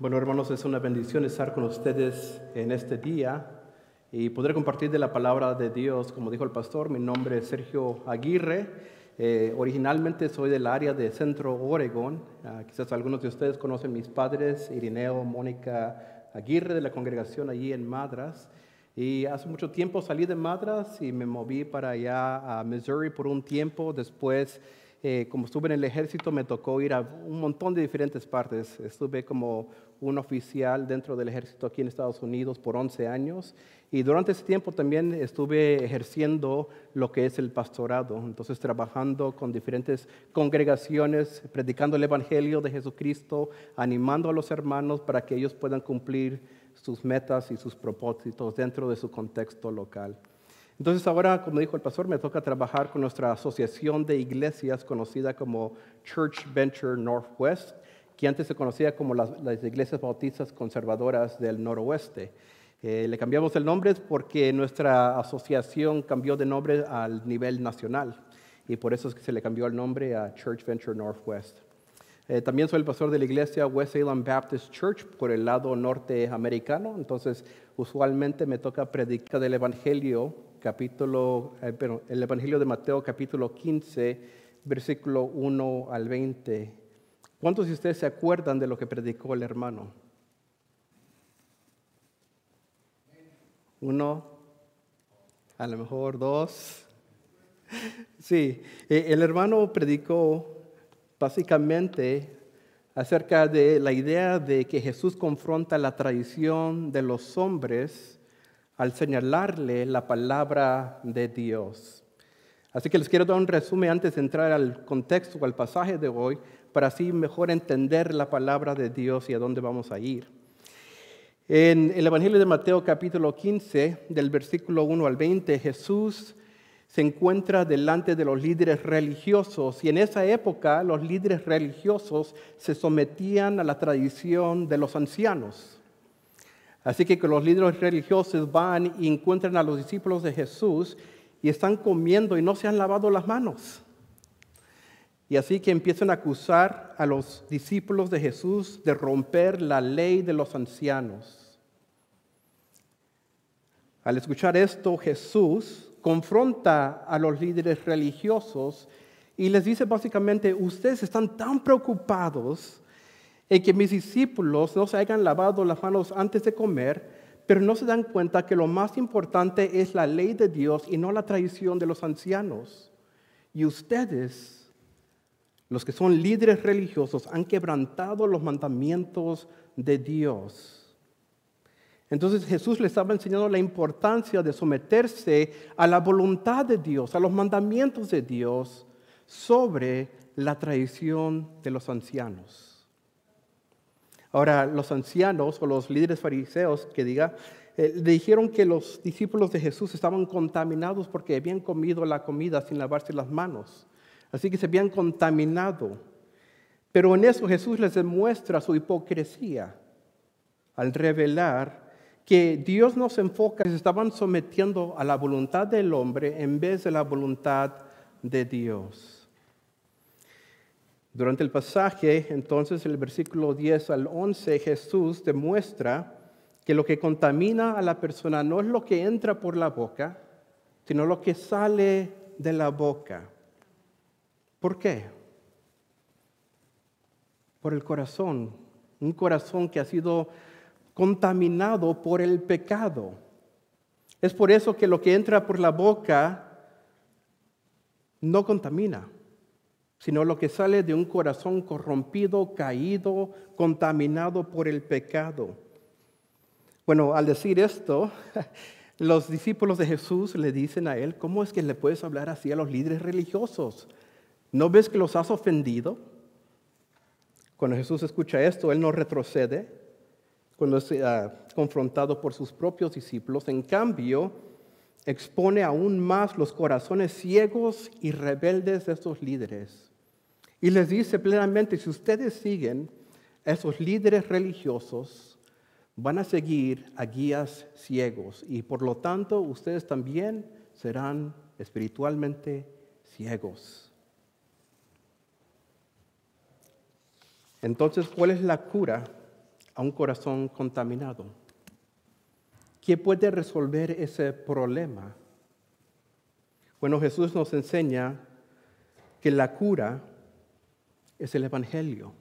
Bueno, hermanos, es una bendición estar con ustedes en este día y poder compartir de la palabra de Dios. Como dijo el pastor, mi nombre es Sergio Aguirre. Eh, originalmente soy del área de Centro Oregon. Ah, quizás algunos de ustedes conocen mis padres, Irineo, Mónica Aguirre, de la congregación allí en Madras. Y hace mucho tiempo salí de Madras y me moví para allá a Missouri por un tiempo. Después eh, como estuve en el ejército, me tocó ir a un montón de diferentes partes. Estuve como un oficial dentro del ejército aquí en Estados Unidos por 11 años y durante ese tiempo también estuve ejerciendo lo que es el pastorado, entonces trabajando con diferentes congregaciones, predicando el Evangelio de Jesucristo, animando a los hermanos para que ellos puedan cumplir sus metas y sus propósitos dentro de su contexto local. Entonces ahora, como dijo el pastor, me toca trabajar con nuestra asociación de iglesias conocida como Church Venture Northwest, que antes se conocía como las, iglesias bautistas conservadoras del noroeste. Eh, le cambiamos el nombre porque nuestra asociación cambió de nombre al nivel nacional y por eso es que se le cambió el nombre a Church Venture Northwest. Eh, también soy el pastor de la iglesia West Salem Baptist Church por el lado norteamericano, entonces usualmente me toca predicar del Evangelio, capítulo, eh, el Evangelio de Mateo capítulo 15, versículo 1 al 20. ¿Cuántos de ustedes se acuerdan de lo que predicó el hermano? Uno, a lo mejor dos. Sí, eh, el hermano predicó básicamente acerca de la idea de que Jesús confronta la tradición de los hombres al señalarle la palabra de Dios. Así que les quiero dar un resumen antes de entrar al contexto al pasaje de hoy, para así mejor entender la palabra de Dios y a dónde vamos a ir. En el Evangelio de Mateo capítulo 15, del versículo 1 al 20, Jesús se encuentra delante de los líderes religiosos y en esa época los líderes religiosos se sometían a la tradición de los ancianos. Así que los líderes religiosos van y encuentran a los discípulos de Jesús y están comiendo y no se han lavado las manos. Y así que empiezan a acusar a los discípulos de Jesús de romper la ley de los ancianos. Al escuchar esto, Jesús confronta a los líderes religiosos y les dice básicamente, ustedes están tan preocupados en que mis discípulos no se hayan lavado las manos antes de comer, pero no se dan cuenta que lo más importante es la ley de Dios y no la tradición de los ancianos. Y ustedes, los que son líderes religiosos, han quebrantado los mandamientos de Dios. Entonces Jesús le estaba enseñando la importancia de someterse a la voluntad de Dios, a los mandamientos de Dios sobre la tradición de los ancianos. Ahora, los ancianos o los líderes fariseos que diga, eh, le dijeron que los discípulos de Jesús estaban contaminados porque habían comido la comida sin lavarse las manos. Así que se habían contaminado. Pero en eso Jesús les demuestra su hipocresía al revelar que Dios nos enfoca, se estaban sometiendo a la voluntad del hombre en vez de la voluntad de Dios. Durante el pasaje, entonces, el versículo 10 al 11, Jesús demuestra que lo que contamina a la persona no es lo que entra por la boca, sino lo que sale de la boca. ¿Por qué? Por el corazón, un corazón que ha sido contaminado por el pecado. Es por eso que lo que entra por la boca no contamina, sino lo que sale de un corazón corrompido, caído, contaminado por el pecado. Bueno, al decir esto, los discípulos de Jesús le dicen a él, ¿cómo es que le puedes hablar así a los líderes religiosos? ¿No ves que los has ofendido? Cuando Jesús escucha esto, él no retrocede, cuando es ah, confrontado por sus propios discípulos. En cambio, expone aún más los corazones ciegos y rebeldes de estos líderes. Y les dice plenamente, si ustedes siguen a esos líderes religiosos, van a seguir a guías ciegos y por lo tanto ustedes también serán espiritualmente ciegos. Entonces, ¿cuál es la cura a un corazón contaminado. ¿Quién puede resolver ese problema? Bueno, Jesús nos enseña que la cura es el Evangelio.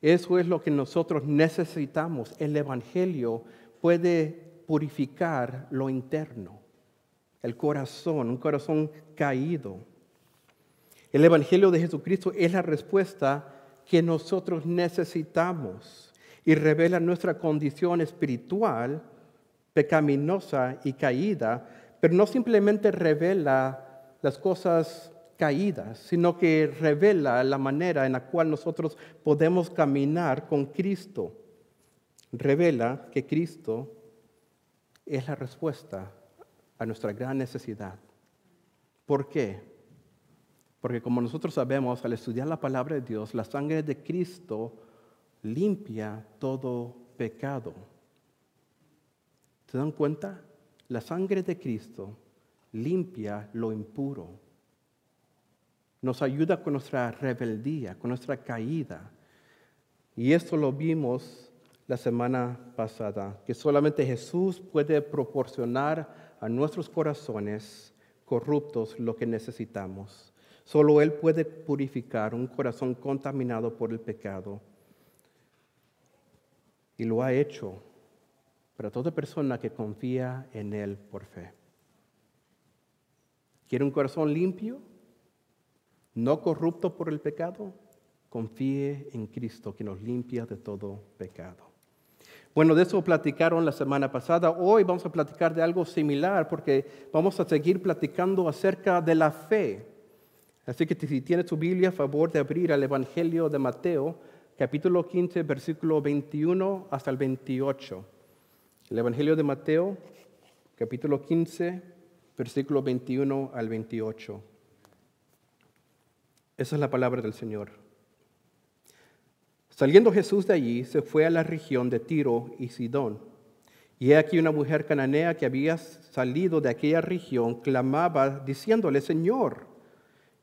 Eso es lo que nosotros necesitamos. El Evangelio puede purificar lo interno, el corazón, un corazón caído. El Evangelio de Jesucristo es la respuesta que nosotros necesitamos y revela nuestra condición espiritual pecaminosa y caída, pero no simplemente revela las cosas caídas, sino que revela la manera en la cual nosotros podemos caminar con Cristo. Revela que Cristo es la respuesta a nuestra gran necesidad. ¿Por qué? Porque como nosotros sabemos, al estudiar la palabra de Dios, la sangre de Cristo limpia todo pecado. ¿Se dan cuenta? La sangre de Cristo limpia lo impuro. Nos ayuda con nuestra rebeldía, con nuestra caída. Y esto lo vimos la semana pasada, que solamente Jesús puede proporcionar a nuestros corazones corruptos lo que necesitamos. Solo Él puede purificar un corazón contaminado por el pecado. Y lo ha hecho para toda persona que confía en Él por fe. ¿Quiere un corazón limpio? No corrupto por el pecado. Confíe en Cristo que nos limpia de todo pecado. Bueno, de eso platicaron la semana pasada. Hoy vamos a platicar de algo similar porque vamos a seguir platicando acerca de la fe. Así que si tiene su Biblia, a favor de abrir al Evangelio de Mateo, capítulo 15, versículo 21 hasta el 28. El Evangelio de Mateo, capítulo 15, versículo 21 al 28. Esa es la palabra del Señor. Saliendo Jesús de allí, se fue a la región de Tiro y Sidón. Y he aquí una mujer cananea que había salido de aquella región, clamaba diciéndole, Señor,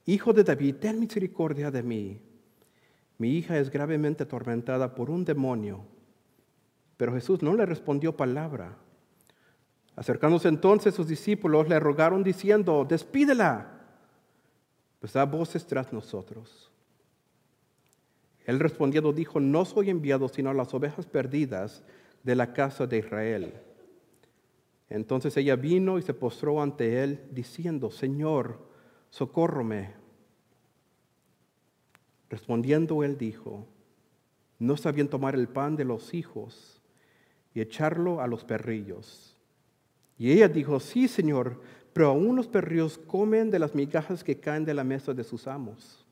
Hijo de David, ten misericordia de mí. Mi hija es gravemente atormentada por un demonio. Pero Jesús no le respondió palabra. Acercándose entonces sus discípulos le rogaron diciendo, despídela, pues da voces tras nosotros. Él respondiendo dijo, no soy enviado sino a las ovejas perdidas de la casa de Israel. Entonces ella vino y se postró ante él diciendo, Señor, socórrome. Respondiendo él dijo, no sabían tomar el pan de los hijos y echarlo a los perrillos. Y ella dijo, sí, Señor, pero aún los perrillos comen de las migajas que caen de la mesa de sus amos.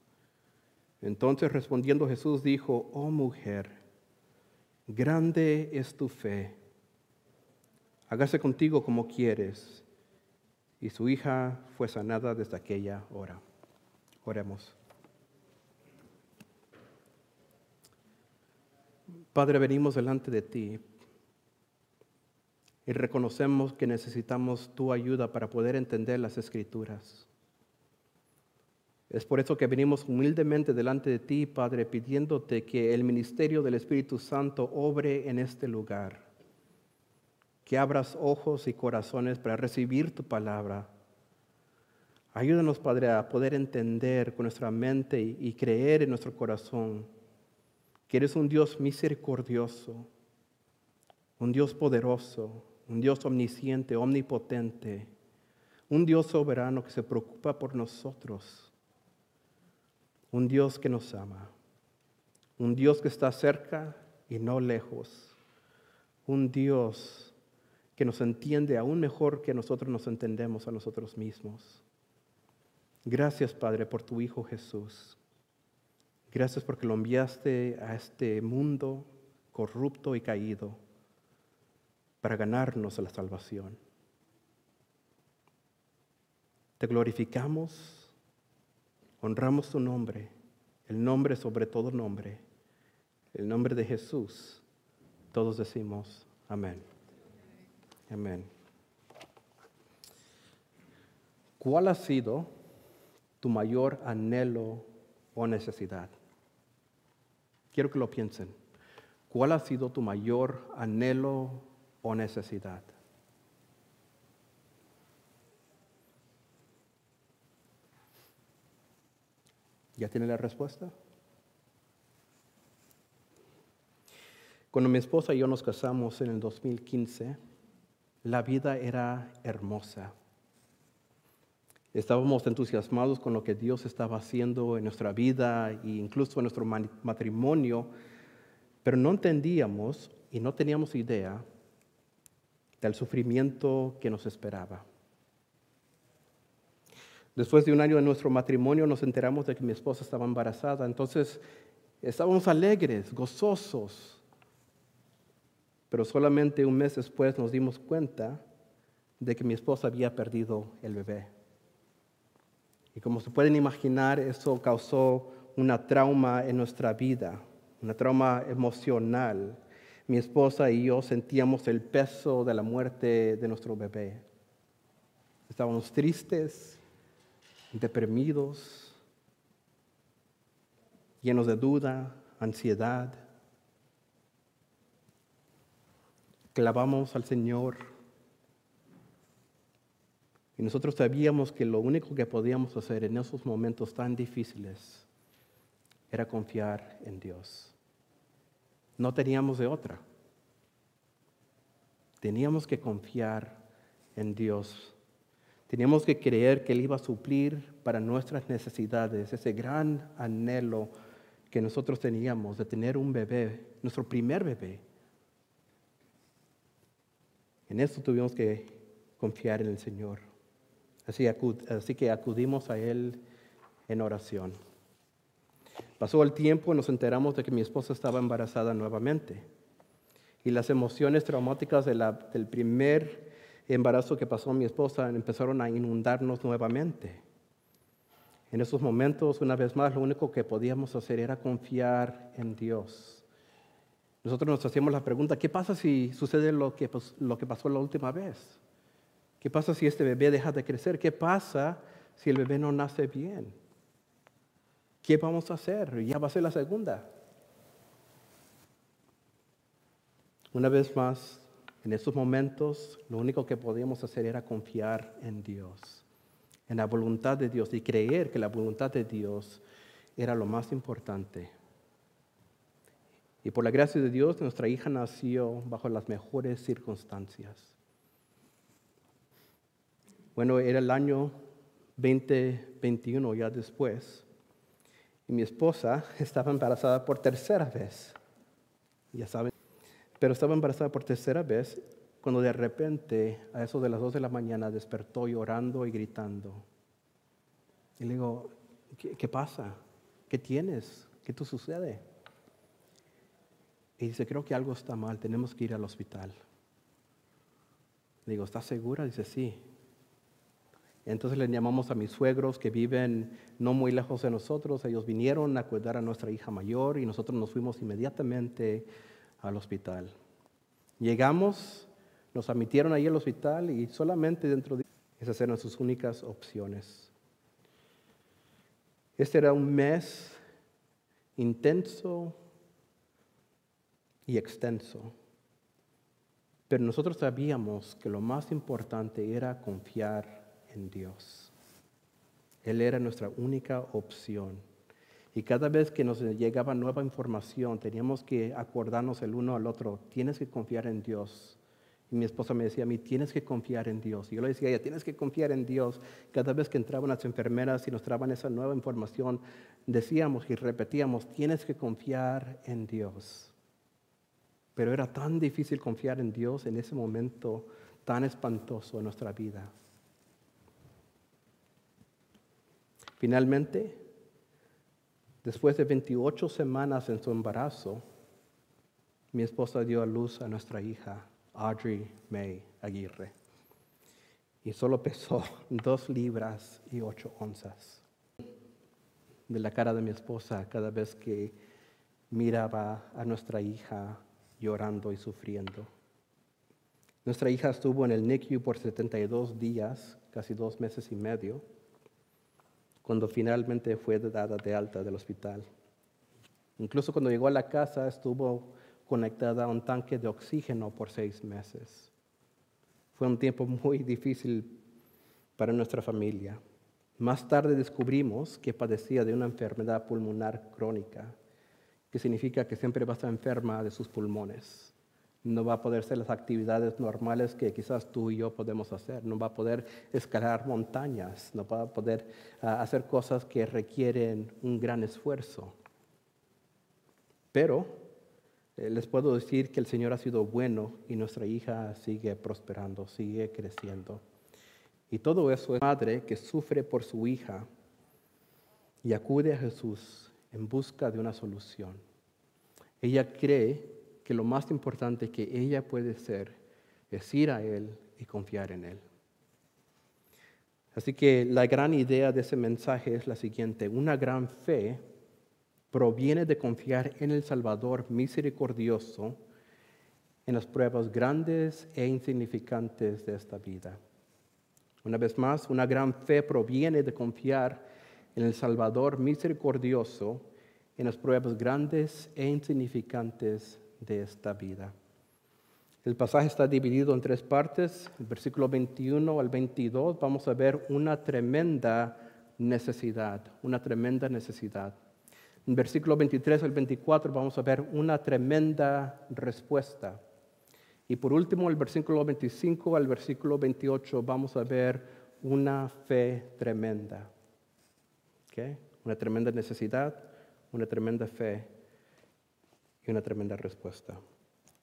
Entonces respondiendo Jesús dijo, oh mujer, grande es tu fe, hágase contigo como quieres. Y su hija fue sanada desde aquella hora. Oremos. Padre, venimos delante de ti y reconocemos que necesitamos tu ayuda para poder entender las escrituras. Es por eso que venimos humildemente delante de ti, Padre, pidiéndote que el ministerio del Espíritu Santo obre en este lugar, que abras ojos y corazones para recibir tu palabra. Ayúdanos, Padre, a poder entender con nuestra mente y creer en nuestro corazón que eres un Dios misericordioso, un Dios poderoso, un Dios omnisciente, omnipotente, un Dios soberano que se preocupa por nosotros, un Dios que nos ama, un Dios que está cerca y no lejos, un Dios que nos entiende aún mejor que nosotros nos entendemos a nosotros mismos. Gracias, Padre, por tu Hijo Jesús. Gracias porque lo enviaste a este mundo corrupto y caído para ganarnos la salvación. Te glorificamos, honramos tu nombre, el nombre sobre todo nombre, el nombre de Jesús. Todos decimos amén. Amén. ¿Cuál ha sido tu mayor anhelo o necesidad? Quiero que lo piensen. ¿Cuál ha sido tu mayor anhelo o necesidad? ¿Ya tiene la respuesta? Cuando mi esposa y yo nos casamos en el 2015, la vida era hermosa. Estábamos entusiasmados con lo que Dios estaba haciendo en nuestra vida e incluso en nuestro matrimonio, pero no entendíamos y no teníamos idea del sufrimiento que nos esperaba. Después de un año de nuestro matrimonio nos enteramos de que mi esposa estaba embarazada, entonces estábamos alegres, gozosos, pero solamente un mes después nos dimos cuenta de que mi esposa había perdido el bebé. Y como se pueden imaginar, eso causó una trauma en nuestra vida, una trauma emocional. Mi esposa y yo sentíamos el peso de la muerte de nuestro bebé. Estábamos tristes, deprimidos, llenos de duda, ansiedad. Clavamos al Señor. Y nosotros sabíamos que lo único que podíamos hacer en esos momentos tan difíciles era confiar en Dios. No teníamos de otra. Teníamos que confiar en Dios. Teníamos que creer que Él iba a suplir para nuestras necesidades ese gran anhelo que nosotros teníamos de tener un bebé, nuestro primer bebé en esto tuvimos que confiar en el Señor. Así, que acudimos a Él en oración. Pasó el tiempo y nos enteramos de que mi esposa estaba embarazada nuevamente. Y las emociones traumáticas del primer embarazo que pasó mi esposa empezaron a inundarnos nuevamente. En esos momentos, una vez más, lo único que podíamos hacer era confiar en Dios. Nosotros nos hacíamos la pregunta, ¿qué pasa si sucede lo que, lo que pasó la última vez? ¿Qué pasa si este bebé deja de crecer? ¿Qué pasa si el bebé no nace bien? ¿Qué vamos a hacer? Ya va a ser la segunda. Una vez más, en esos momentos, lo único que podíamos hacer era confiar en Dios, en la voluntad de Dios y creer que la voluntad de Dios era lo más importante y por la gracia de Dios, nuestra hija nació bajo las mejores circunstancias. Bueno, era el año 2021, ya después, y mi esposa estaba embarazada por tercera vez. Ya saben, pero estaba embarazada por tercera vez cuando de repente, a eso de las dos de la mañana, despertó llorando y gritando. Y le digo, ¿qué, qué pasa? ¿Qué tienes? ¿Qué te sucede? Y dice, creo que algo está mal, tenemos que ir al hospital. Le digo, ¿estás segura? Dice, sí. Entonces le llamamos a mis suegros que viven no muy lejos de nosotros. Ellos vinieron a cuidar a nuestra hija mayor y nosotros nos fuimos inmediatamente al hospital. Llegamos, nos admitieron ahí al hospital y solamente dentro de esas eran sus únicas opciones. Este era un mes intenso, y extenso. Pero nosotros sabíamos que lo más importante era confiar en Dios. Él era nuestra única opción. Y cada vez que nos llegaba nueva información, teníamos que acordarnos el uno al otro, tienes que confiar en Dios. Y mi esposa me decía a mí, tienes que confiar en Dios. Y yo le decía a ella, tienes que confiar en Dios. Cada vez que entraban las enfermeras y nos traban esa nueva información, decíamos y repetíamos, tienes que confiar en Dios. Pero era tan difícil confiar en Dios en ese momento tan espantoso en nuestra vida. Finalmente, después de 28 semanas en su embarazo, mi esposa dio a luz a nuestra hija, Audrey May Aguirre. Y solo pesó dos libras y ocho onzas. De la cara de mi esposa cada vez que miraba a nuestra hija llorando y sufriendo. Nuestra hija estuvo en el NICU por 72 días, casi dos meses y medio, cuando finalmente fue dada de alta del hospital. Incluso cuando llegó a la casa estuvo conectada a un tanque de oxígeno por seis meses. Fue un tiempo muy difícil para nuestra familia. Más tarde descubrimos que padecía de una enfermedad pulmonar crónica, que significa que siempre va a estar enferma de sus pulmones. No va a poder hacer las actividades normales que quizás tú y yo podemos hacer. No va a poder escalar montañas. No va a poder ah, hacer cosas que requieren un gran esfuerzo. Pero eh, les puedo decir que el Señor ha sido bueno y nuestra hija sigue prosperando, sigue creciendo. Y todo eso es madre que sufre por su hija y acude a Jesús en busca de una solución. Ella cree que lo más importante que ella puede ser es ir a Él y confiar en Él. Así que la gran idea de ese mensaje es la siguiente. Una gran fe proviene de confiar en el Salvador misericordioso en las pruebas grandes e insignificantes de esta vida. Una vez más, una gran fe proviene de confiar en el Salvador misericordioso en las pruebas grandes e insignificantes de esta vida. El pasaje está dividido en tres partes. El versículo 21 al 22 vamos a ver una tremenda necesidad, una tremenda necesidad. En versículo 23 al 24 vamos a ver una tremenda respuesta. Y por último, el versículo 25 al versículo 28 vamos a ver una fe tremenda. Una tremenda necesidad, una tremenda fe y una tremenda respuesta.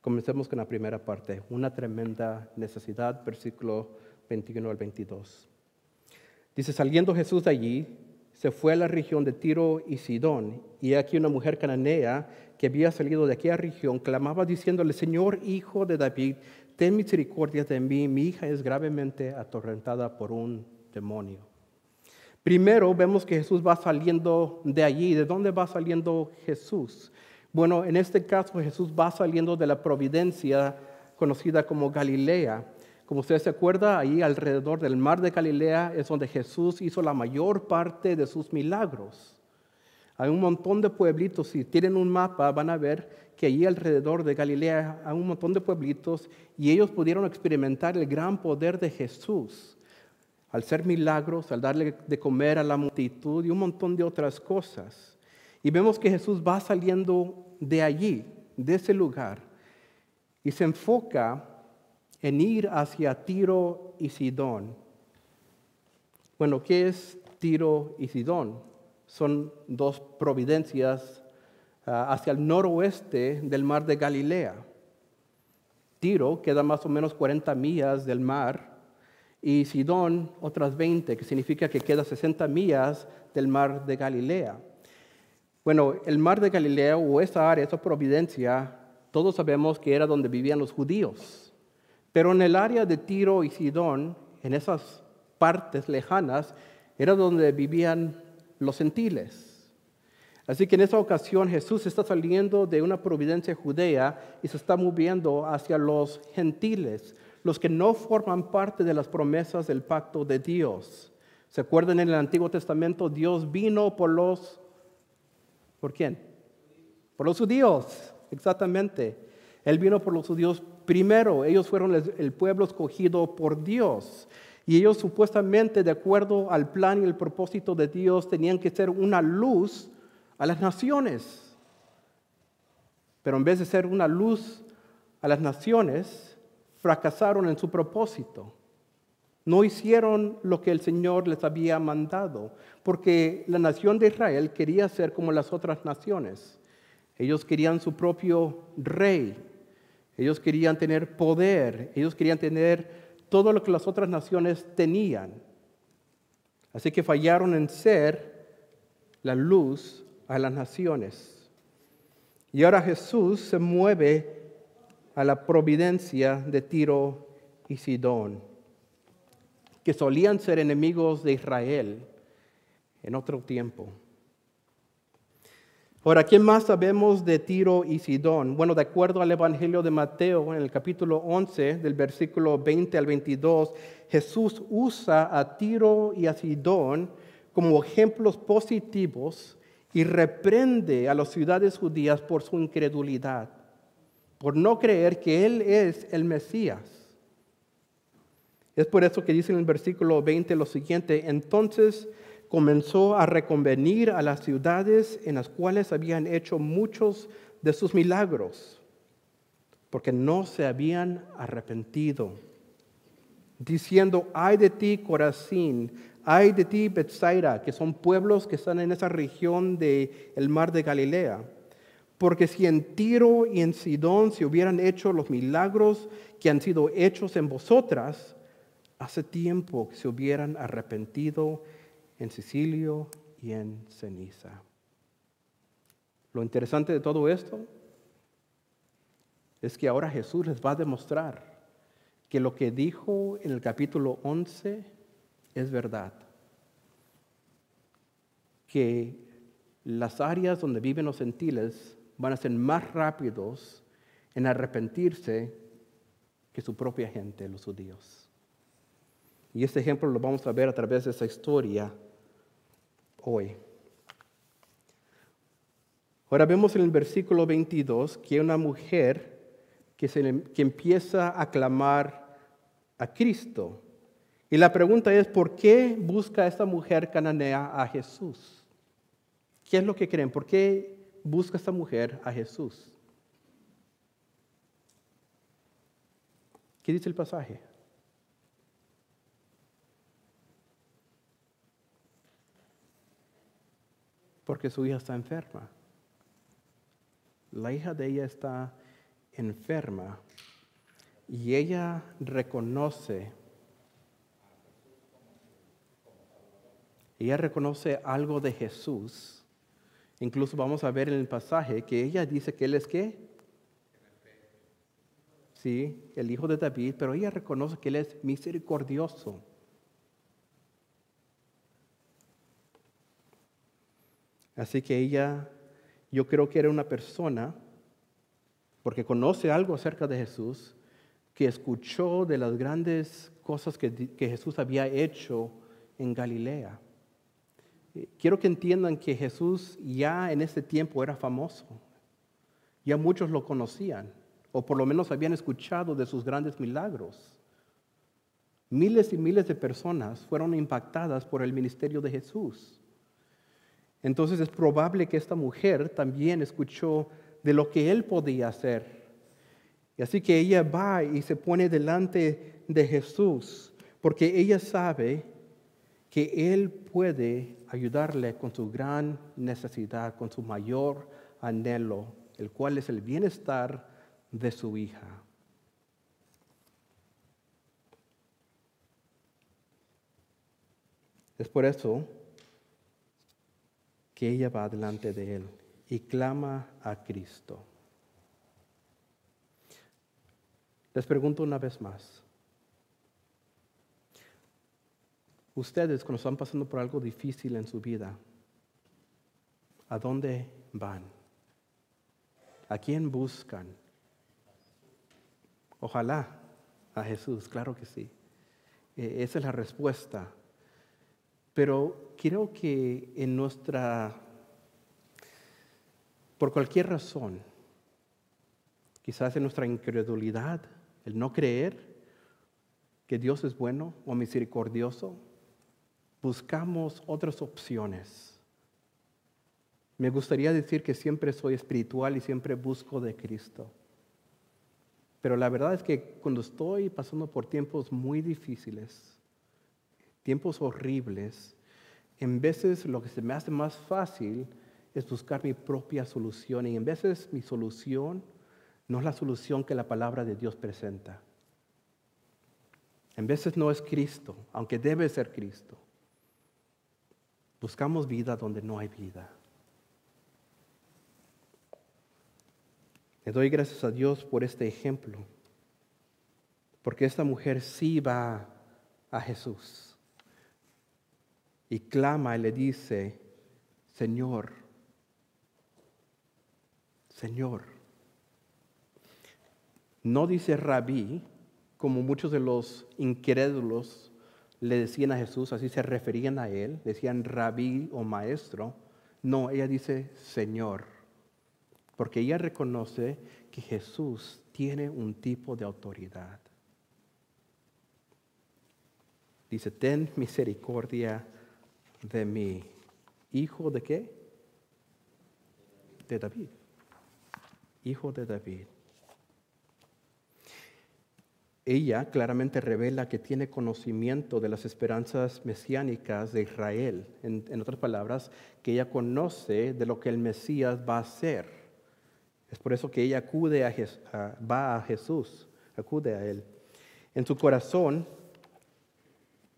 Comencemos con la primera parte, una tremenda necesidad, versículo 21 al 22. Dice, saliendo Jesús de allí, se fue a la región de Tiro y Sidón, y aquí una mujer cananea que había salido de aquella región clamaba diciéndole, Señor, hijo de David, ten misericordia de mí, mi hija es gravemente atormentada por un demonio. Primero vemos que Jesús va saliendo de allí. ¿De dónde va saliendo Jesús? Bueno, en este caso Jesús va saliendo de la providencia conocida como Galilea. Como usted se acuerda, ahí alrededor del mar de Galilea es donde Jesús hizo la mayor parte de sus milagros. Hay un montón de pueblitos, si tienen un mapa van a ver que allí alrededor de Galilea hay un montón de pueblitos y ellos pudieron experimentar el gran poder de Jesús al hacer milagros, al darle de comer a la multitud y un montón de otras cosas. Y vemos que Jesús va saliendo de allí, de ese lugar, y se enfoca en ir hacia Tiro y Sidón. Bueno, ¿qué es Tiro y Sidón? Son dos providencias ah, hacia el noroeste del mar de Galilea. Tiro queda más o menos 40 millas del mar y Sidón otras 20, que significa que queda 60 millas del mar de Galilea. Bueno, el mar de Galilea o esa área, esa providencia, todos sabemos que era donde vivían los judíos. Pero en el área de Tiro y Sidón, en esas partes lejanas, era donde vivían los gentiles. Así que en esa ocasión Jesús está saliendo de una providencia judea y se está moviendo hacia los gentiles, los que no forman parte de las promesas del pacto de Dios. ¿Se acuerdan en el Antiguo Testamento? Dios vino por los ¿Por quién? Por los judíos, exactamente. Él vino por los judíos primero. Ellos fueron el pueblo escogido por Dios. Y ellos supuestamente, de acuerdo al plan y el propósito de Dios, tenían que ser una luz a las naciones. Pero en vez de ser una luz a las naciones, fracasaron en su propósito. No hicieron lo que el Señor les había mandado, porque la nación de Israel quería ser como las otras naciones. Ellos querían su propio rey, ellos querían tener poder, ellos querían tener todo lo que las otras naciones tenían. Así que fallaron en ser la luz a las naciones. Y ahora Jesús se mueve a la providencia de Tiro y Sidón que solían ser enemigos de Israel en otro tiempo. Ahora, ¿qué más sabemos de Tiro y Sidón? Bueno, de acuerdo al Evangelio de Mateo, en el capítulo 11, del versículo 20 al 22, Jesús usa a Tiro y a Sidón como ejemplos positivos y reprende a las ciudades judías por su incredulidad. Por no creer que Él es el Mesías. Es por eso que dice en el versículo 20 lo siguiente, entonces comenzó a reconvenir a las ciudades en las cuales habían hecho muchos de sus milagros, porque no se habían arrepentido, diciendo, ay de ti, Corazín, ay de ti, Bethsaida, que son pueblos que están en esa región del mar de Galilea. Porque si en Tiro y en Sidón se hubieran hecho los milagros que han sido hechos en vosotras, hace tiempo que se hubieran arrepentido en Sicilio y en ceniza. Lo interesante de todo esto es que ahora Jesús les va a demostrar que lo que dijo en el capítulo 11 es verdad. Que las áreas donde viven los gentiles van a ser más rápidos en arrepentirse que su propia gente, los judíos. Y este ejemplo lo vamos a ver a través de esa historia hoy. Ahora vemos en el versículo 22 que una mujer que, se, que empieza a clamar a Cristo. Y la pregunta es, ¿por qué busca esta mujer cananea a Jesús? ¿Qué es lo que creen? ¿Por qué busca esta mujer a Jesús? ¿Qué dice el pasaje? porque su hija está enferma. La hija de ella está enferma y ella reconoce, ella reconoce algo de Jesús. Incluso vamos a ver en el pasaje que ella dice que él es qué? Sí, el hijo de David, pero ella reconoce que él es misericordioso. Así que ella, yo creo que era una persona, porque conoce algo acerca de Jesús, que escuchó de las grandes cosas que, Jesús había hecho en Galilea. Quiero que entiendan que Jesús ya en ese tiempo era famoso. Ya muchos lo conocían, o por lo menos habían escuchado de sus grandes milagros. Miles y miles de personas fueron impactadas por el ministerio de Jesús. Entonces es probable que esta mujer también escuchó de lo que él podía hacer. Y así que ella va y se pone delante de Jesús, porque ella sabe que él puede ayudarle con su gran necesidad, con su mayor anhelo, el cual es el bienestar de su hija. Es por eso que ella va delante de él y clama a Cristo. Les pregunto una vez más. Ustedes cuando están pasando por algo difícil en su vida, ¿a dónde van? ¿A quién buscan? Ojalá a Jesús, claro que sí. E, esa es la respuesta pero creo que en nuestra, por cualquier razón, quizás en nuestra incredulidad, el no creer que Dios es bueno o misericordioso, buscamos otras opciones. Me gustaría decir que siempre soy espiritual y siempre busco de Cristo. Pero la verdad es que cuando estoy pasando por tiempos muy difíciles, tiempos horribles, en veces lo que se me hace más fácil es buscar mi propia solución y en veces mi solución no es la solución que la palabra de Dios presenta. En veces no es Cristo, aunque debe ser Cristo. Buscamos vida donde no hay vida. Le doy gracias a Dios por este ejemplo, porque esta mujer sí va a Jesús y clama y le dice, Señor, Señor. No dice rabí, como muchos de los incrédulos le decían a Jesús, así se referían a él, decían rabí o maestro. No, ella dice Señor. porque ella reconoce que Jesús tiene un tipo de autoridad. Dice, ten misericordia de mí. ¿Hijo de qué? De David. Hijo de David. Ella claramente revela que tiene conocimiento de las esperanzas mesiánicas de Israel. En, otras palabras, que ella conoce de lo que el Mesías va a hacer. Es por eso que ella acude a, va a Jesús, acude a Él. En su corazón,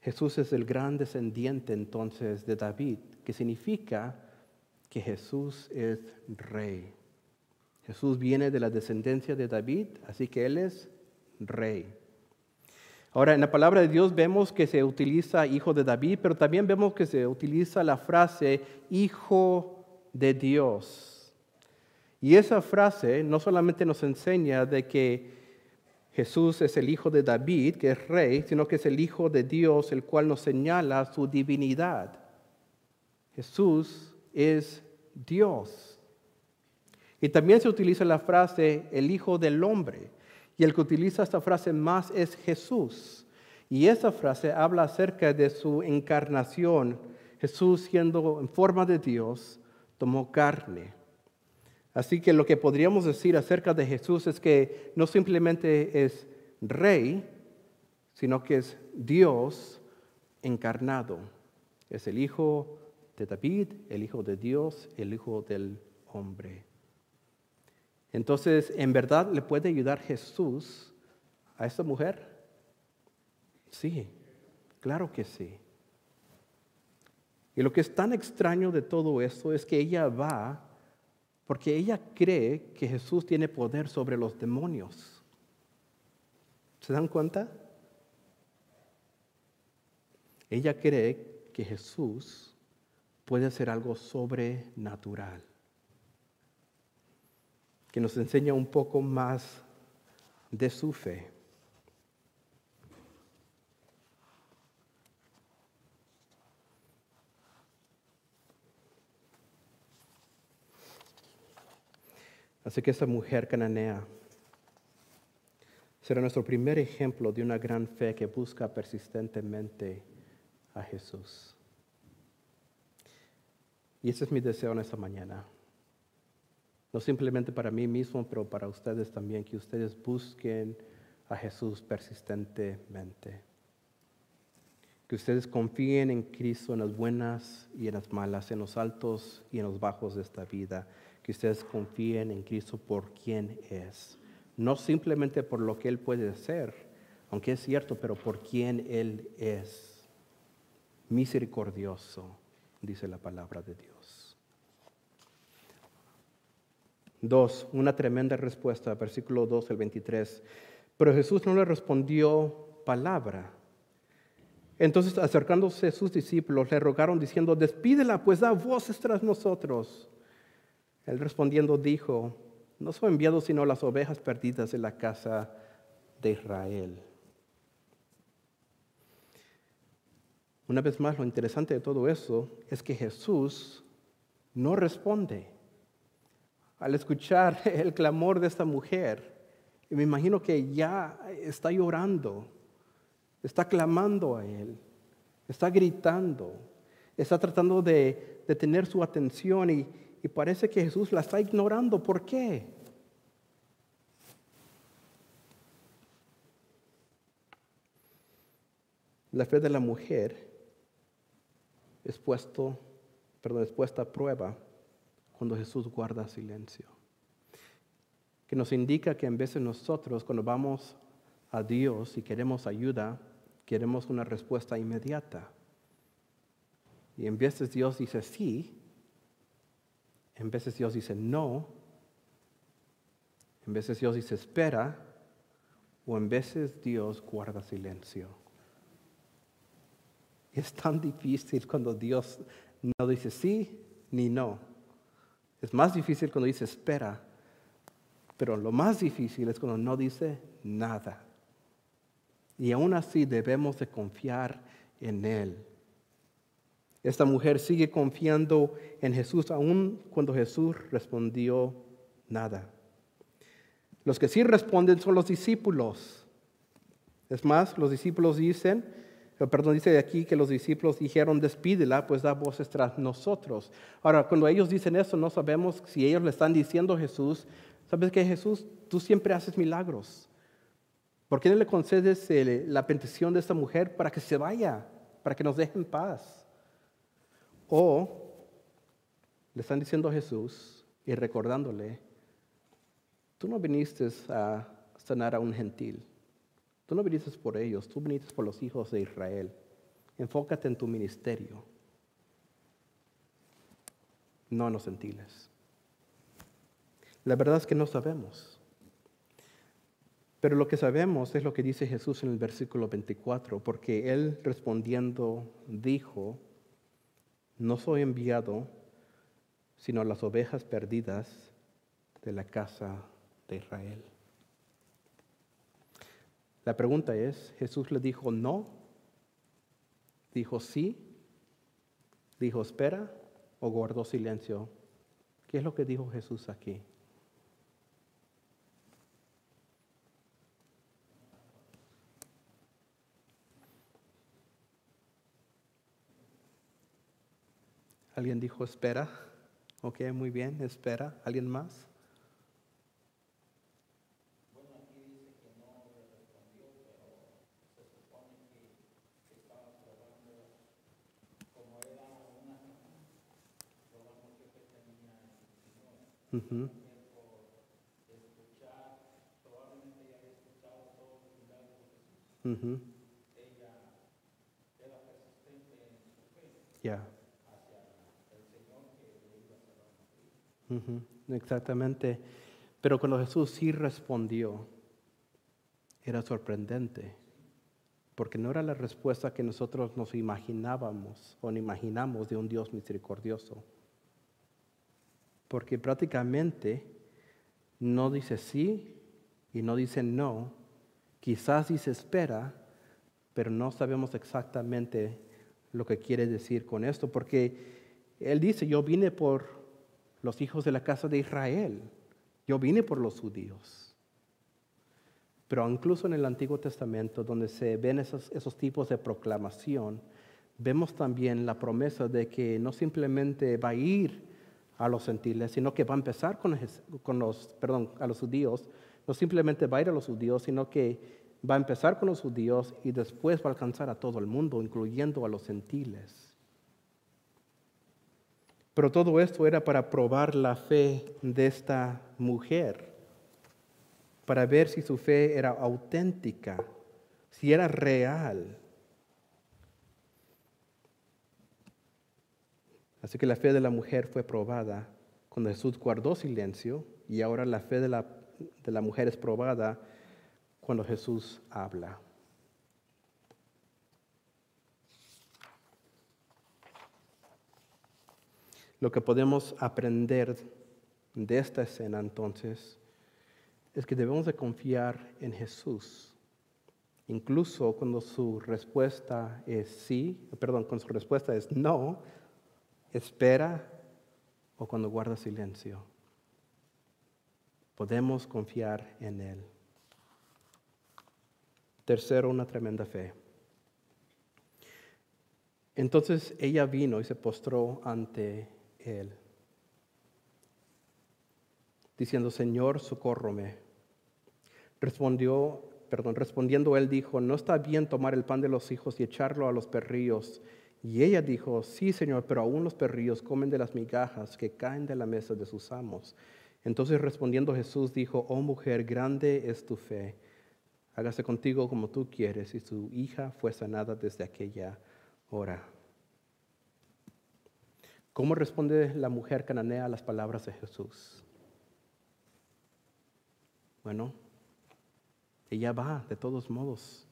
Jesús es el gran descendiente entonces de David, que significa que Jesús es rey. Jesús viene de la descendencia de David, así que Él es rey. Ahora, en la palabra de Dios vemos que se utiliza hijo de David, pero también vemos que se utiliza la frase hijo de Dios. Y esa frase no solamente nos enseña de que Jesús es el hijo de David, que es rey, sino que es el hijo de Dios, el cual nos señala su divinidad. Jesús es Dios. Y también se utiliza la frase el hijo del hombre. Y el que utiliza esta frase más es Jesús. Y esa frase habla acerca de su encarnación. Jesús siendo en forma de Dios, tomó carne. Así que lo que podríamos decir acerca de Jesús es que no simplemente es rey, sino que es Dios encarnado. Es el Hijo de David, el Hijo de Dios, el Hijo del hombre. Entonces, ¿en verdad le puede ayudar Jesús a esta mujer? Sí, claro que sí. Y lo que es tan extraño de todo esto es que ella va porque ella cree que Jesús tiene poder sobre los demonios. ¿Se dan cuenta? Ella cree que Jesús puede hacer algo sobrenatural que nos enseña un poco más de su fe. Así que esa mujer cananea será nuestro primer ejemplo de una gran fe que busca persistentemente a Jesús. Y ese es mi deseo en esta mañana no simplemente para mí mismo, pero para ustedes también, que ustedes busquen a Jesús persistentemente. Que ustedes confíen en Cristo en las buenas y en las malas, en los altos y en los bajos de esta vida. Que ustedes confíen en Cristo por quien es. No simplemente por lo que Él puede hacer, aunque es cierto, pero por quien Él es. Misericordioso, dice la palabra de Dios. Dos, una tremenda respuesta, versículo 2 al 23. Pero Jesús no le respondió palabra. Entonces, acercándose a sus discípulos, le rogaron diciendo, despídela, pues da voces tras nosotros. Él respondiendo dijo, no soy enviado sino las ovejas perdidas de la casa de Israel. Una vez más, lo interesante de todo eso es que Jesús no responde al escuchar el clamor de esta mujer. Y me imagino que ya está llorando, está clamando a Él, está gritando, está tratando de, tener su atención y, y parece que Jesús la está ignorando. ¿Por qué? La fe de la mujer es, puesto, perdón, es puesta a prueba cuando Jesús guarda silencio. Que nos indica que en de nosotros, cuando vamos a Dios y queremos ayuda, queremos una respuesta inmediata. Y en de Dios dice sí, en de Dios dice no, en de Dios dice espera, o en veces Dios guarda silencio. Es tan difícil cuando Dios no dice sí ni no. Es más difícil cuando dice espera, pero lo más difícil es cuando no dice nada. Y aún así debemos de confiar en Él. Esta mujer sigue confiando en Jesús aún cuando Jesús respondió nada. Los que sí responden son los discípulos. Es más, los discípulos dicen, perdón, dice aquí que los discípulos dijeron, despídela, pues da voces tras nosotros. Ahora, cuando ellos dicen eso, no sabemos si ellos le están diciendo a Jesús, ¿sabes que Jesús, tú siempre haces milagros? ¿Por qué no le concedes la petición de esta mujer para que se vaya, para que nos deje en paz? O le están diciendo a Jesús y recordándole, tú no viniste a sanar a un gentil, tú no viniste por ellos, tú viniste por los hijos de Israel. Enfócate en tu ministerio, no en los gentiles. La verdad es que no sabemos. Pero lo que sabemos es lo que dice Jesús en el versículo 24, porque él respondiendo dijo, no soy enviado sino a las ovejas perdidas de la casa de Israel. La pregunta es, ¿Jesús le dijo no? ¿Dijo sí? ¿Dijo espera? ¿O guardó silencio? ¿Qué es lo que dijo Jesús aquí? ¿Alguien dijo espera? Ok, muy bien, espera. ¿Alguien más? Bueno, aquí dice que no le respondió, pero se supone que estaba probando como era una probando que tenía el Señor. por escuchar, probablemente ya había escuchado todos los milagros de Jesús. Ella era persistente en su fe. Ya. exactamente. Pero cuando Jesús sí respondió, era sorprendente, porque no era la respuesta que nosotros nos imaginábamos o imaginamos de un Dios misericordioso. Porque prácticamente no dice sí y no dice no, quizás dice espera, pero no sabemos exactamente lo que quiere decir con esto, porque Él dice, yo vine por los hijos de la casa de Israel. Yo vine por los judíos. Pero incluso en el Antiguo Testamento, donde se ven esos, esos tipos de proclamación, vemos también la promesa de que no simplemente va a ir a los gentiles, sino que va a empezar con, con los, perdón, a los judíos. No simplemente va a ir a los judíos, sino que va a empezar con los judíos y después va a alcanzar a todo el mundo, incluyendo a los gentiles. Pero todo esto era para probar la fe de esta mujer, para ver si su fe era auténtica, si era real. Así que la fe de la mujer fue probada cuando Jesús guardó silencio y ahora la fe de la, de la mujer es probada cuando Jesús habla. Lo que podemos aprender de esta escena entonces es que debemos de confiar en Jesús, incluso cuando su respuesta es sí, perdón, cuando su respuesta es no, espera o cuando guarda silencio. Podemos confiar en Él. Tercero, una tremenda fe. Entonces ella vino y se postró ante él, diciendo, Señor, socórrome. Respondió, perdón, respondiendo él dijo, no está bien tomar el pan de los hijos y echarlo a los perrillos. Y ella dijo, sí, Señor, pero aún los perrillos comen de las migajas que caen de la mesa de sus amos. Entonces respondiendo Jesús dijo, oh mujer, grande es tu fe. Hágase contigo como tú quieres. Y su hija fue sanada desde aquella hora. ¿Cómo responde la mujer cananea a las palabras de Jesús? Bueno, ella va de todos modos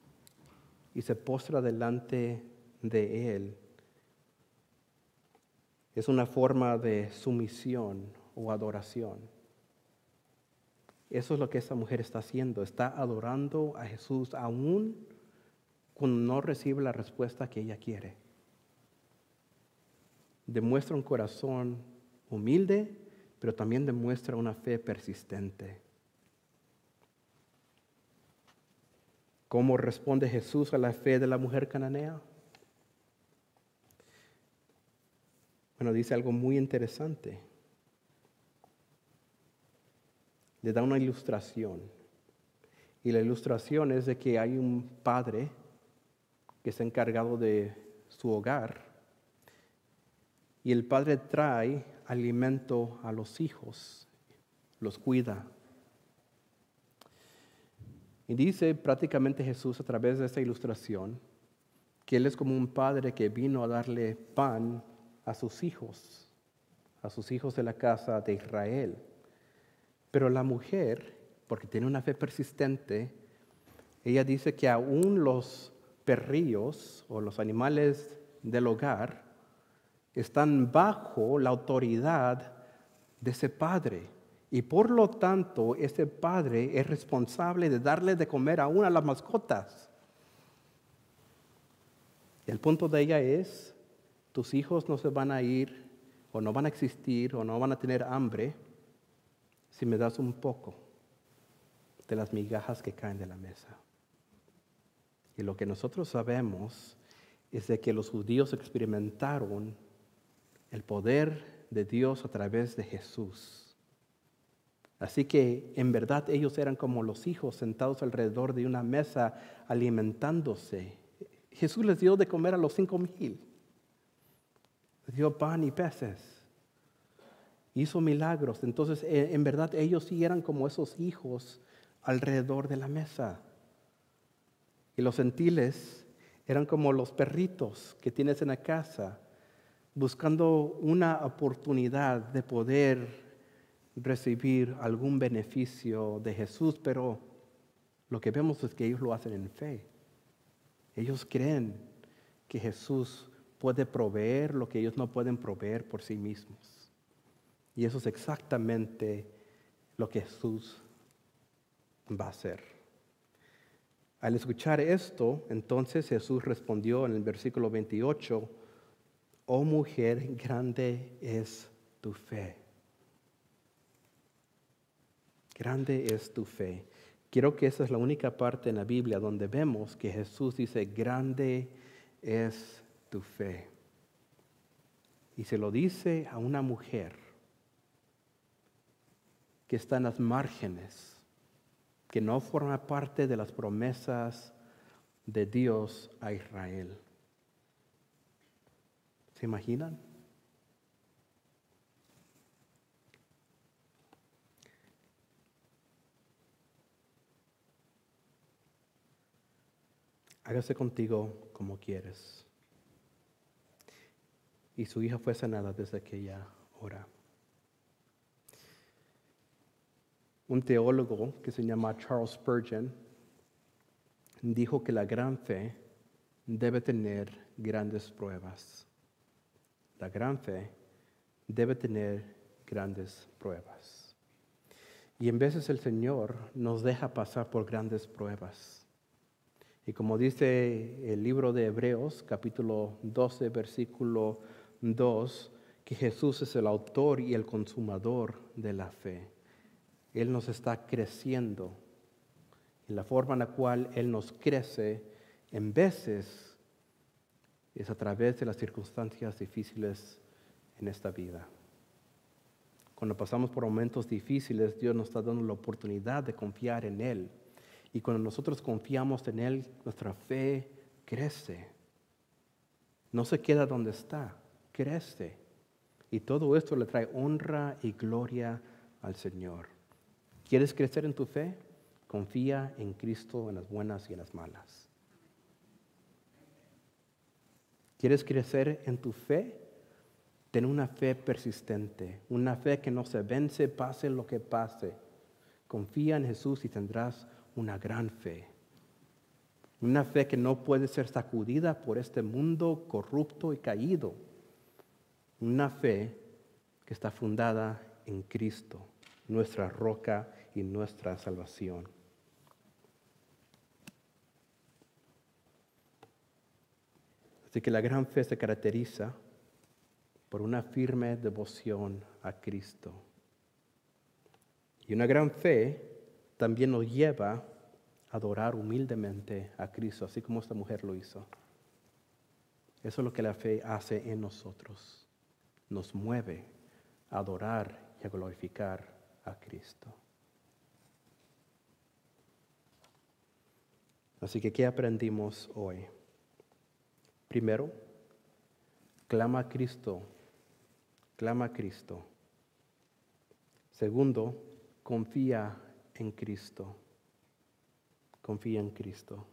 y se postra delante de Él. Es una forma de sumisión o adoración. Eso es lo que esta mujer está haciendo. Está adorando a Jesús aún cuando no recibe la respuesta que ella quiere demuestra un corazón humilde, pero también demuestra una fe persistente. ¿Cómo responde Jesús a la fe de la mujer cananea? Bueno, dice algo muy interesante. Le da una ilustración. Y la ilustración es de que hay un padre que está encargado de su hogar y el padre trae alimento a los hijos, los cuida. Y dice prácticamente Jesús a través de esta ilustración que Él es como un padre que vino a darle pan a sus hijos, a sus hijos de la casa de Israel. Pero la mujer, porque tiene una fe persistente, ella dice que aún los perrillos o los animales del hogar están bajo la autoridad de ese padre. Y por lo tanto, ese padre es responsable de darle de comer a una de las mascotas. El punto de ella es, tus hijos no se van a ir o no van a existir o no van a tener hambre si me das un poco de las migajas que caen de la mesa. Y lo que nosotros sabemos es de que los judíos experimentaron el poder de Dios a través de Jesús. Así que en verdad ellos eran como los hijos sentados alrededor de una mesa alimentándose. Jesús les dio de comer a los cinco mil. Dio pan y peces. Hizo milagros. Entonces eh, en verdad ellos sí eran como esos hijos alrededor de la mesa. Y los gentiles eran como los perritos que tienes en la casa buscando una oportunidad de poder recibir algún beneficio de Jesús, pero lo que vemos es que ellos lo hacen en fe. Ellos creen que Jesús puede proveer lo que ellos no pueden proveer por sí mismos. Y eso es exactamente lo que Jesús va a hacer. Al escuchar esto, entonces Jesús respondió en el versículo 28, oh mujer, grande es tu fe. Grande es tu fe. Quiero que esa es la única parte en la Biblia donde vemos que Jesús dice, grande es tu fe. Y se lo dice a una mujer que está en las márgenes, que no forma parte de las promesas de Dios a Israel. ¿Se imaginan? Hágase contigo como quieres. Y su hija fue sanada desde aquella hora. Un teólogo que se llama Charles Spurgeon dijo que la gran fe debe tener grandes pruebas. La gran fe debe tener grandes pruebas. Y en veces el Señor nos deja pasar por grandes pruebas. Y como dice el libro de Hebreos, capítulo 12, versículo 2, que Jesús es el autor y el consumador de la fe. Él nos está creciendo. Y la forma en la cual Él nos crece, en veces es a través de las circunstancias difíciles en esta vida. Cuando pasamos por momentos difíciles, Dios nos está dando la oportunidad de confiar en Él. Y cuando nosotros confiamos en Él, nuestra fe crece. No se queda donde está, crece. Y todo esto le trae honra y gloria al Señor. ¿Quieres crecer en tu fe? Confía en Cristo en las buenas y en las malas. ¿Quieres crecer en tu fe? Ten una fe persistente, una fe que no se vence, pase lo que pase. Confía en Jesús y tendrás una gran fe. Una fe que no puede ser sacudida por este mundo corrupto y caído. Una fe que está fundada en Cristo, nuestra roca y nuestra salvación. Así que la gran fe se caracteriza por una firme devoción a Cristo. Y una gran fe también nos lleva a adorar humildemente a Cristo, así como esta mujer lo hizo. Eso es lo que la fe hace en nosotros. Nos mueve a adorar y a glorificar a Cristo. Así que, ¿qué aprendimos hoy? Primero, clama a Cristo, clama a Cristo. Segundo, confía en Cristo, confía en Cristo.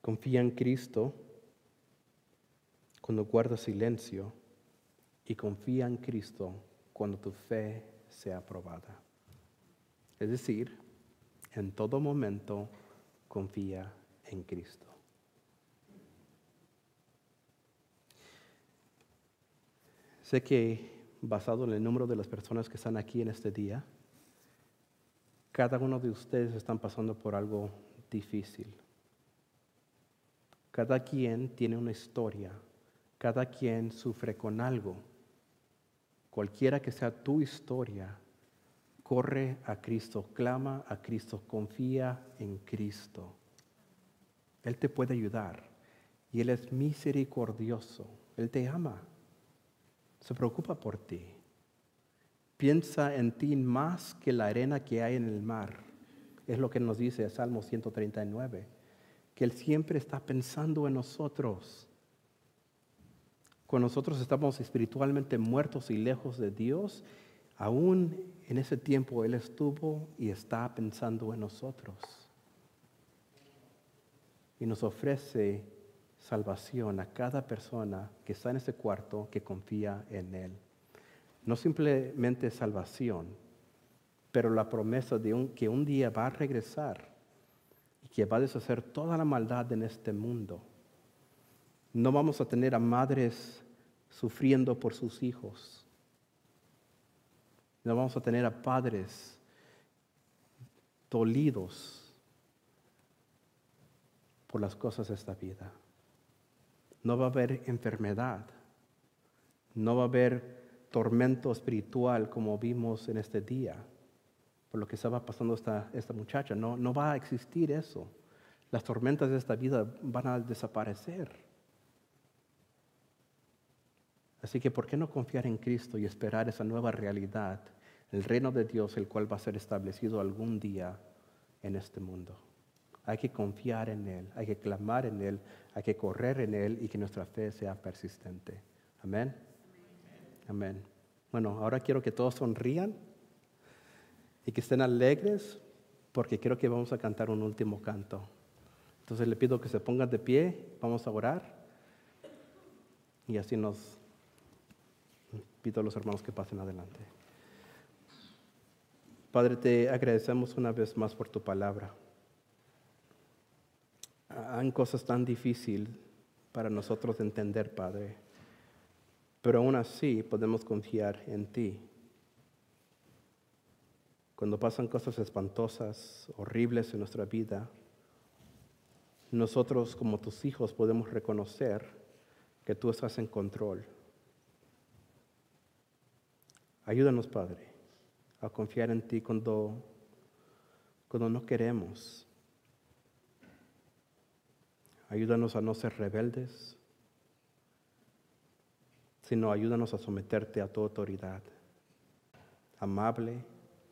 Confía en Cristo cuando guardas silencio y confía en Cristo cuando tu fe sea aprobada. Es decir, en todo momento confía en Cristo. Sé que basado en el número de las personas que están aquí en este día, cada uno de ustedes están pasando por algo difícil. Cada quien tiene una historia, cada quien sufre con algo. Cualquiera que sea tu historia, corre a Cristo, clama a Cristo, confía en Cristo. Él te puede ayudar y Él es misericordioso, Él te ama, se preocupa por ti. Piensa en ti más que la arena que hay en el mar. Es lo que nos dice Salmo 139, que Él siempre está pensando en nosotros. Cuando nosotros estamos espiritualmente muertos y lejos de Dios, Aún en ese tiempo Él estuvo y está pensando en nosotros. Y nos ofrece salvación a cada persona que está en ese cuarto que confía en Él. No simplemente salvación, pero la promesa de que un día va a regresar y que va a deshacer toda la maldad en este mundo. No vamos a tener a madres sufriendo por sus hijos no vamos a tener a padres dolidos por las cosas de esta vida. No va a haber enfermedad. No va a haber tormento espiritual como vimos en este día, por lo que estaba pasando esta, esta muchacha. No, no va a existir eso. Las tormentas de esta vida van a desaparecer. Así que, ¿por qué no confiar en Cristo y esperar esa nueva realidad, el reino de Dios, el cual va a ser establecido algún día en este mundo? Hay que confiar en Él, hay que clamar en Él, hay que correr en Él y que nuestra fe sea persistente. Amén. Amén. Bueno, ahora quiero que todos sonrían y que estén alegres porque creo que vamos a cantar un último canto. Entonces le pido que se pongan de pie, vamos a orar y así nos Pido a los hermanos que pasen adelante. Padre, te agradecemos una vez más por tu palabra. Hay cosas tan difíciles para nosotros entender, Padre, pero aún así podemos confiar en ti. Cuando pasan cosas espantosas, horribles en nuestra vida, nosotros como tus hijos podemos reconocer que tú estás en control Ayúdanos, Padre, a confiar en ti cuando, cuando no queremos. Ayúdanos a no ser rebeldes, sino ayúdanos a someterte a tu autoridad. Amable,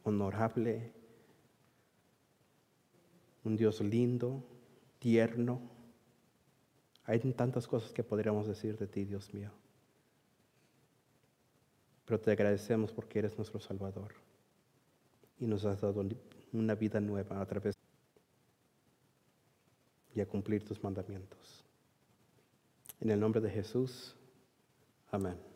honorable, un Dios lindo, tierno. Hay tantas cosas que podríamos decir de ti, Dios mío pero te agradecemos porque eres nuestro Salvador y nos has dado una vida nueva a través y a cumplir tus mandamientos. En el nombre de Jesús, amén.